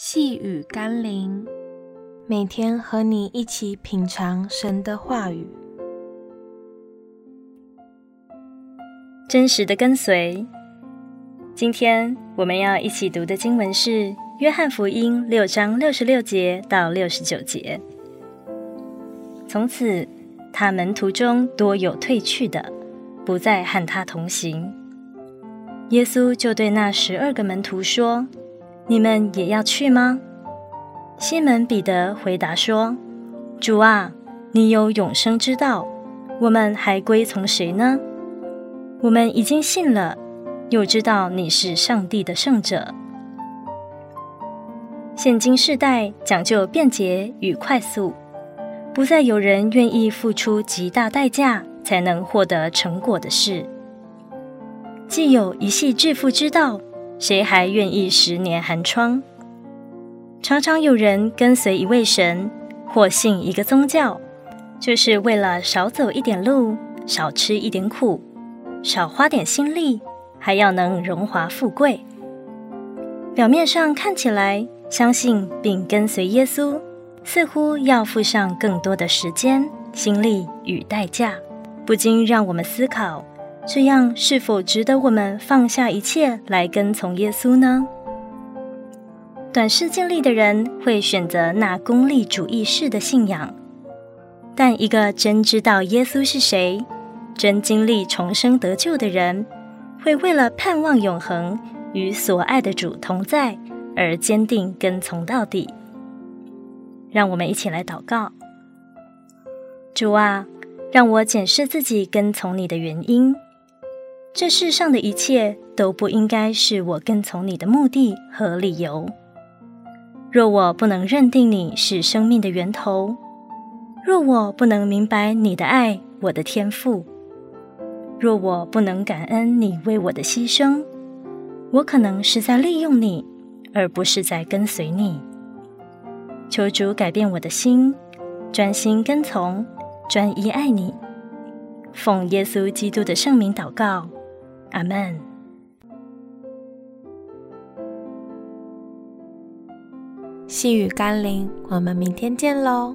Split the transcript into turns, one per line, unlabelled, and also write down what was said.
细雨甘霖，每天和你一起品尝神的话语，
真实的跟随。今天我们要一起读的经文是《约翰福音》六章六十六节到六十九节。从此，他门徒中多有退去的，不再和他同行。耶稣就对那十二个门徒说。你们也要去吗？西门彼得回答说：“主啊，你有永生之道，我们还归从谁呢？我们已经信了，又知道你是上帝的圣者。现今世代讲究便捷与快速，不再有人愿意付出极大代价才能获得成果的事。既有一系致富之道。”谁还愿意十年寒窗？常常有人跟随一位神，或信一个宗教，就是为了少走一点路，少吃一点苦，少花点心力，还要能荣华富贵。表面上看起来相信并跟随耶稣，似乎要付上更多的时间、心力与代价，不禁让我们思考。这样是否值得我们放下一切来跟从耶稣呢？短视近利的人会选择那功利主义式的信仰，但一个真知道耶稣是谁、真经历重生得救的人，会为了盼望永恒与所爱的主同在而坚定跟从到底。让我们一起来祷告：主啊，让我检视自己跟从你的原因。这世上的一切都不应该是我跟从你的目的和理由。若我不能认定你是生命的源头，若我不能明白你的爱，我的天赋，若我不能感恩你为我的牺牲，我可能是在利用你，而不是在跟随你。求主改变我的心，专心跟从，专一爱你。奉耶稣基督的圣名祷告。阿门。
细雨甘霖，我们明天见喽。